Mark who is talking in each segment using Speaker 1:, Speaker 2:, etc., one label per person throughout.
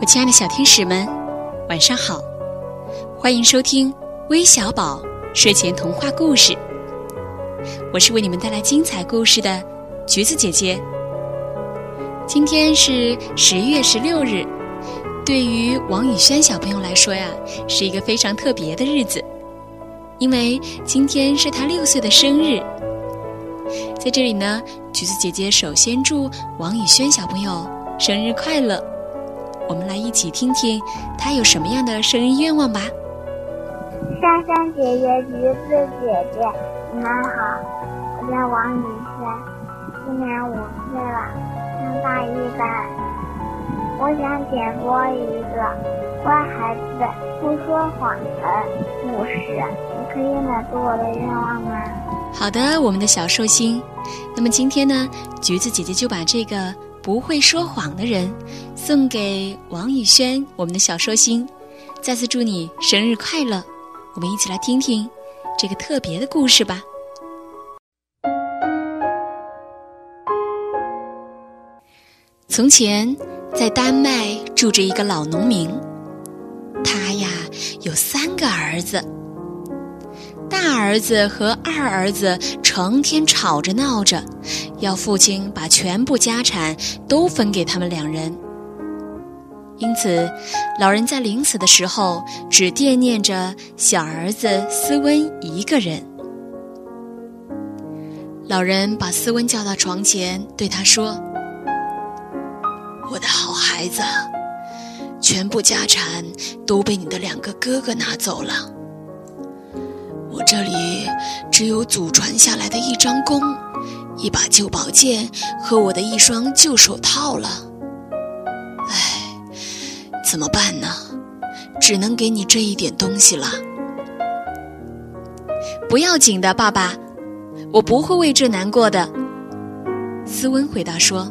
Speaker 1: 我亲爱的小天使们，晚上好！欢迎收听微小宝睡前童话故事。我是为你们带来精彩故事的橘子姐姐。今天是十月十六日，对于王宇轩小朋友来说呀，是一个非常特别的日子，因为今天是他六岁的生日。在这里呢，橘子姐姐首先祝王宇轩小朋友生日快乐。我们来一起听听他有什么样的生日愿望吧。
Speaker 2: 珊珊姐姐、橘子姐姐，你们好，我叫王雨轩，今年五岁了，上大一班。我想点播一个乖孩子不说谎的故事，你可以满足我的愿望吗？
Speaker 1: 好的，我们的小寿星。那么今天呢，橘子姐姐就把这个不会说谎的人送给王宇轩，我们的小寿星。再次祝你生日快乐！我们一起来听听这个特别的故事吧。从前，在丹麦住着一个老农民，他呀有三个儿子。大儿子和二儿子成天吵着闹着，要父亲把全部家产都分给他们两人。因此，老人在临死的时候只惦念着小儿子斯温一个人。老人把斯温叫到床前，对他说：“我的好孩子，全部家产都被你的两个哥哥拿走了。”我这里只有祖传下来的一张弓、一把旧宝剑和我的一双旧手套了。唉，怎么办呢？只能给你这一点东西了。不要紧的，爸爸，我不会为这难过的。斯温回答说：“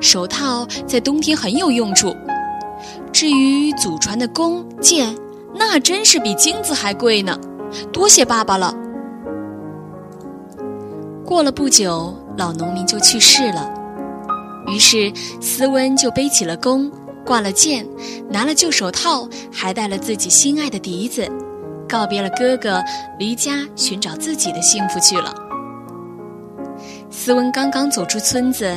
Speaker 1: 手套在冬天很有用处。至于祖传的弓箭，那真是比金子还贵呢。”多谢爸爸了。过了不久，老农民就去世了，于是斯温就背起了弓，挂了箭，拿了旧手套，还带了自己心爱的笛子，告别了哥哥，离家寻找自己的幸福去了。斯温刚刚走出村子，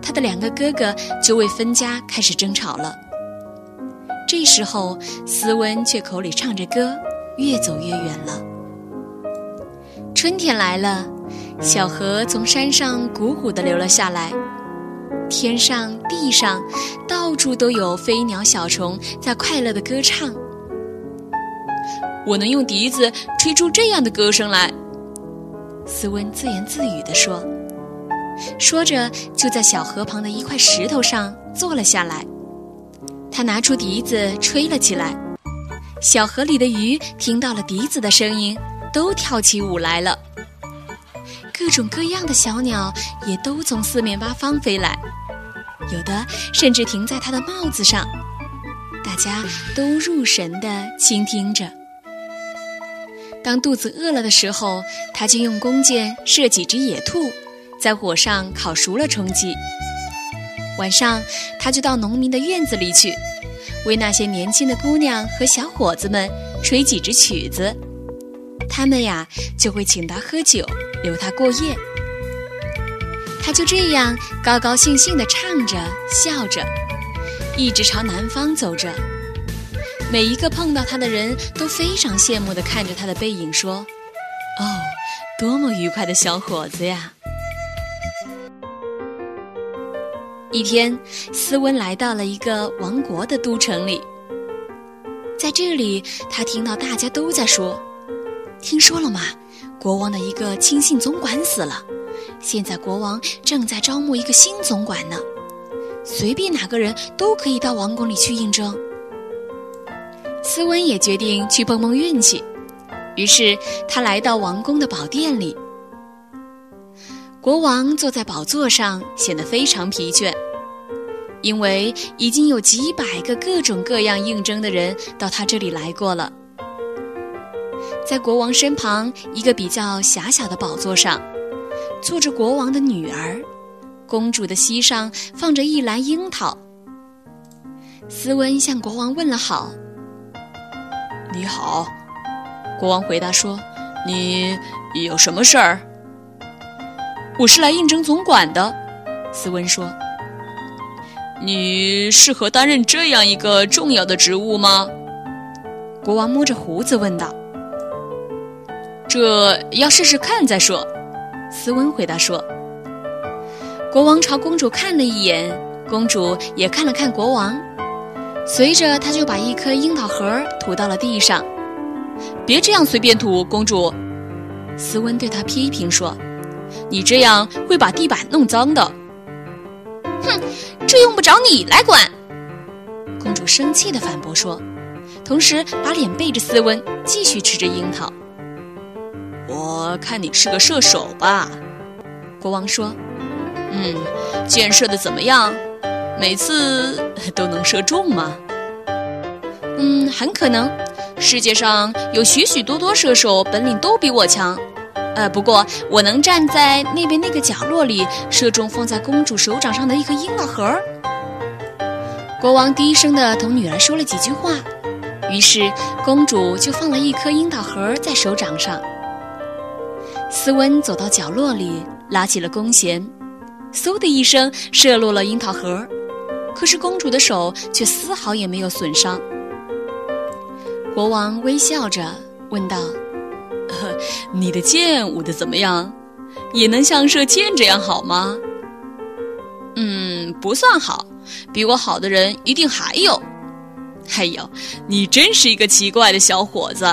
Speaker 1: 他的两个哥哥就为分家开始争吵了。这时候，斯温却口里唱着歌。越走越远了。春天来了，小河从山上汩汩地流了下来，天上地上到处都有飞鸟小虫在快乐地歌唱。我能用笛子吹出这样的歌声来，斯温自言自语地说。说着，就在小河旁的一块石头上坐了下来。他拿出笛子吹了起来。小河里的鱼听到了笛子的声音，都跳起舞来了。各种各样的小鸟也都从四面八方飞来，有的甚至停在他的帽子上。大家都入神地倾听着。当肚子饿了的时候，他就用弓箭射几只野兔，在火上烤熟了充饥。晚上，他就到农民的院子里去。为那些年轻的姑娘和小伙子们吹几支曲子，他们呀就会请他喝酒，留他过夜。他就这样高高兴兴地唱着，笑着，一直朝南方走着。每一个碰到他的人都非常羡慕地看着他的背影，说：“哦，多么愉快的小伙子呀！”一天，斯温来到了一个王国的都城里。在这里，他听到大家都在说：“听说了吗？国王的一个亲信总管死了，现在国王正在招募一个新总管呢。随便哪个人都可以到王宫里去应征。”斯温也决定去碰碰运气，于是他来到王宫的宝殿里。国王坐在宝座上，显得非常疲倦，因为已经有几百个各种各样应征的人到他这里来过了。在国王身旁，一个比较狭小的宝座上，坐着国王的女儿，公主的膝上放着一篮樱桃。斯温向国王问了好。
Speaker 3: 你好，国王回答说：“你有什么事儿？”
Speaker 1: 我是来应征总管的，斯温说。
Speaker 3: 你适合担任这样一个重要的职务吗？
Speaker 1: 国王摸着胡子问道。
Speaker 3: 这要试试看再说，
Speaker 1: 斯温回答说。国王朝公主看了一眼，公主也看了看国王，随着他就把一颗樱桃核吐到了地上。
Speaker 3: 别这样随便吐，公主，
Speaker 1: 斯温对他批评说：“
Speaker 3: 你这样会把地板弄脏的。”
Speaker 1: 哼，这用不着你来管。”公主生气地反驳说，同时把脸背着斯温，继续吃着樱桃。
Speaker 3: “我看你是个射手吧？”
Speaker 1: 国王说。
Speaker 3: “嗯，箭射的怎么样？每次都能射中吗？”“
Speaker 1: 嗯，很可能。世界上有许许多多射手，本领都比我强。”呃，不过我能站在那边那个角落里，射中放在公主手掌上的一颗樱桃核。国王低声的同女儿说了几句话，于是公主就放了一颗樱桃核在手掌上。斯温走到角落里，拉起了弓弦，嗖的一声射落了樱桃核，可是公主的手却丝毫也没有损伤。国王微笑着问道。
Speaker 3: 呵你的箭舞得怎么样？也能像射箭这样好吗？
Speaker 1: 嗯，不算好，比我好的人一定还有。
Speaker 3: 哎呦，你真是一个奇怪的小伙子。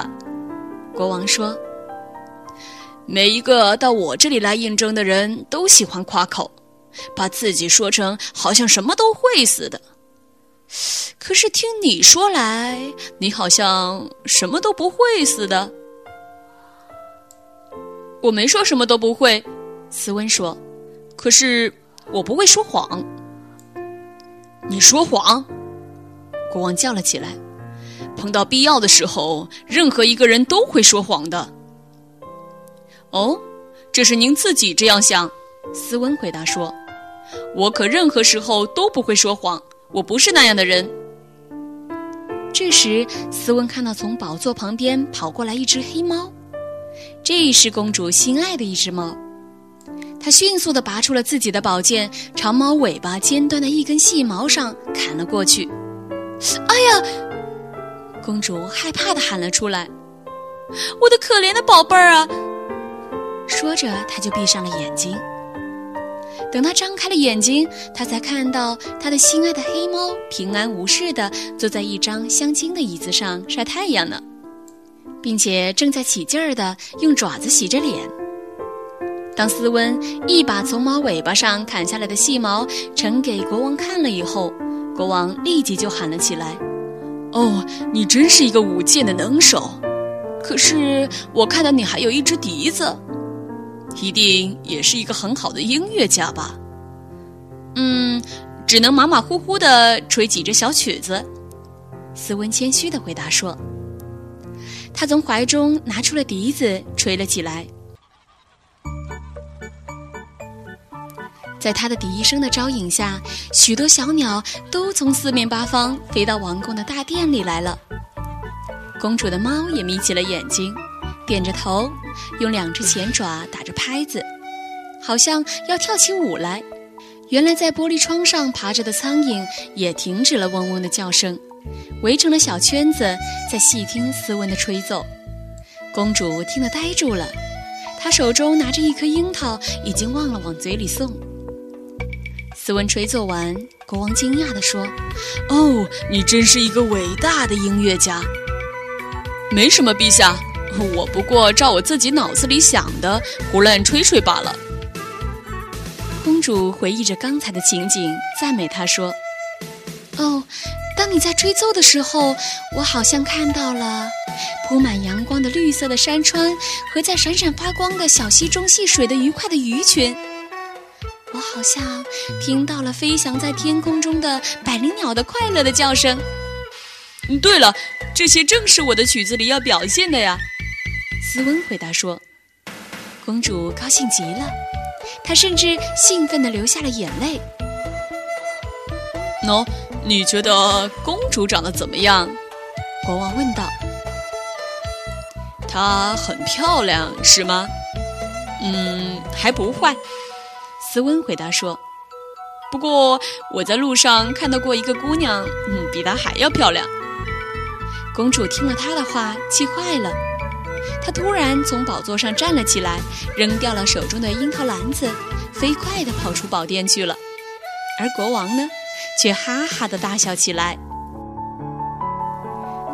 Speaker 1: 国王说：“
Speaker 3: 每一个到我这里来应征的人都喜欢夸口，把自己说成好像什么都会似的。可是听你说来，你好像什么都不会似的。”
Speaker 1: 我没说什么都不会，斯温说。可是我不会说谎。
Speaker 3: 你说谎！国王叫了起来。碰到必要的时候，任何一个人都会说谎的。哦，这是您自己这样想。斯温回答说：“我可任何时候都不会说谎，我不是那样的人。”
Speaker 1: 这时，斯温看到从宝座旁边跑过来一只黑猫。这是公主心爱的一只猫，她迅速地拔出了自己的宝剑，朝猫尾巴尖端的一根细毛上砍了过去。哎呀！公主害怕地喊了出来：“我的可怜的宝贝儿啊！”说着，他就闭上了眼睛。等他张开了眼睛，他才看到他的心爱的黑猫平安无事的坐在一张镶金的椅子上晒太阳呢。并且正在起劲儿的用爪子洗着脸。当斯温一把从猫尾巴上砍下来的细毛呈给国王看了以后，国王立即就喊了起来：“
Speaker 3: 哦，你真是一个舞剑的能手！可是我看到你还有一只笛子，一定也是一个很好的音乐家吧？”“
Speaker 1: 嗯，只能马马虎虎地吹几支小曲子。”斯温谦虚的回答说。他从怀中拿出了笛子，吹了起来。在他的笛声的招引下，许多小鸟都从四面八方飞到王宫的大殿里来了。公主的猫也眯起了眼睛，点着头，用两只前爪打着拍子，好像要跳起舞来。原来在玻璃窗上爬着的苍蝇也停止了嗡嗡的叫声。围成了小圈子，在细听斯文的吹奏。公主听得呆住了，她手中拿着一颗樱桃，已经忘了往嘴里送。斯文吹奏完，国王惊讶地说：“
Speaker 3: 哦，你真是一个伟大的音乐家。”“没什么，陛下，我不过照我自己脑子里想的胡乱吹吹罢了。”
Speaker 1: 公主回忆着刚才的情景，赞美他说：“哦。”当你在吹奏的时候，我好像看到了铺满阳光的绿色的山川和在闪闪发光的小溪中戏水的愉快的鱼群。我好像听到了飞翔在天空中的百灵鸟的快乐的叫声。
Speaker 3: 对了，这些正是我的曲子里要表现的呀。
Speaker 1: 斯温回答说。公主高兴极了，她甚至兴奋地流下了眼泪。
Speaker 3: 喏，你觉得公主长得怎么样？
Speaker 1: 国王问道。
Speaker 3: 她很漂亮，是吗？
Speaker 1: 嗯，还不坏。斯温回答说。
Speaker 3: 不过我在路上看到过一个姑娘，嗯，比她还要漂亮。
Speaker 1: 公主听了他的话，气坏了。他突然从宝座上站了起来，扔掉了手中的樱桃篮子，飞快地跑出宝殿去了。而国王呢，却哈哈地大笑起来。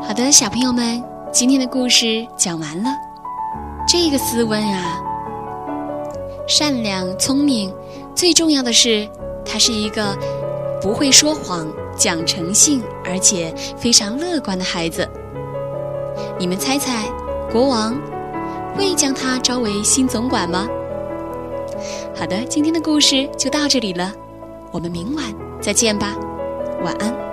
Speaker 1: 好的，小朋友们，今天的故事讲完了。这个斯温啊，善良聪明，最重要的是，他是一个不会说谎。讲诚信，而且非常乐观的孩子。你们猜猜，国王会将他招为新总管吗？好的，今天的故事就到这里了，我们明晚再见吧，晚安。